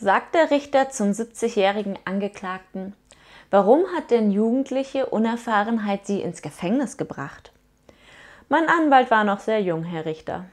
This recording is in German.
sagt der Richter zum 70-jährigen Angeklagten. Warum hat denn jugendliche Unerfahrenheit Sie ins Gefängnis gebracht? Mein Anwalt war noch sehr jung, Herr Richter.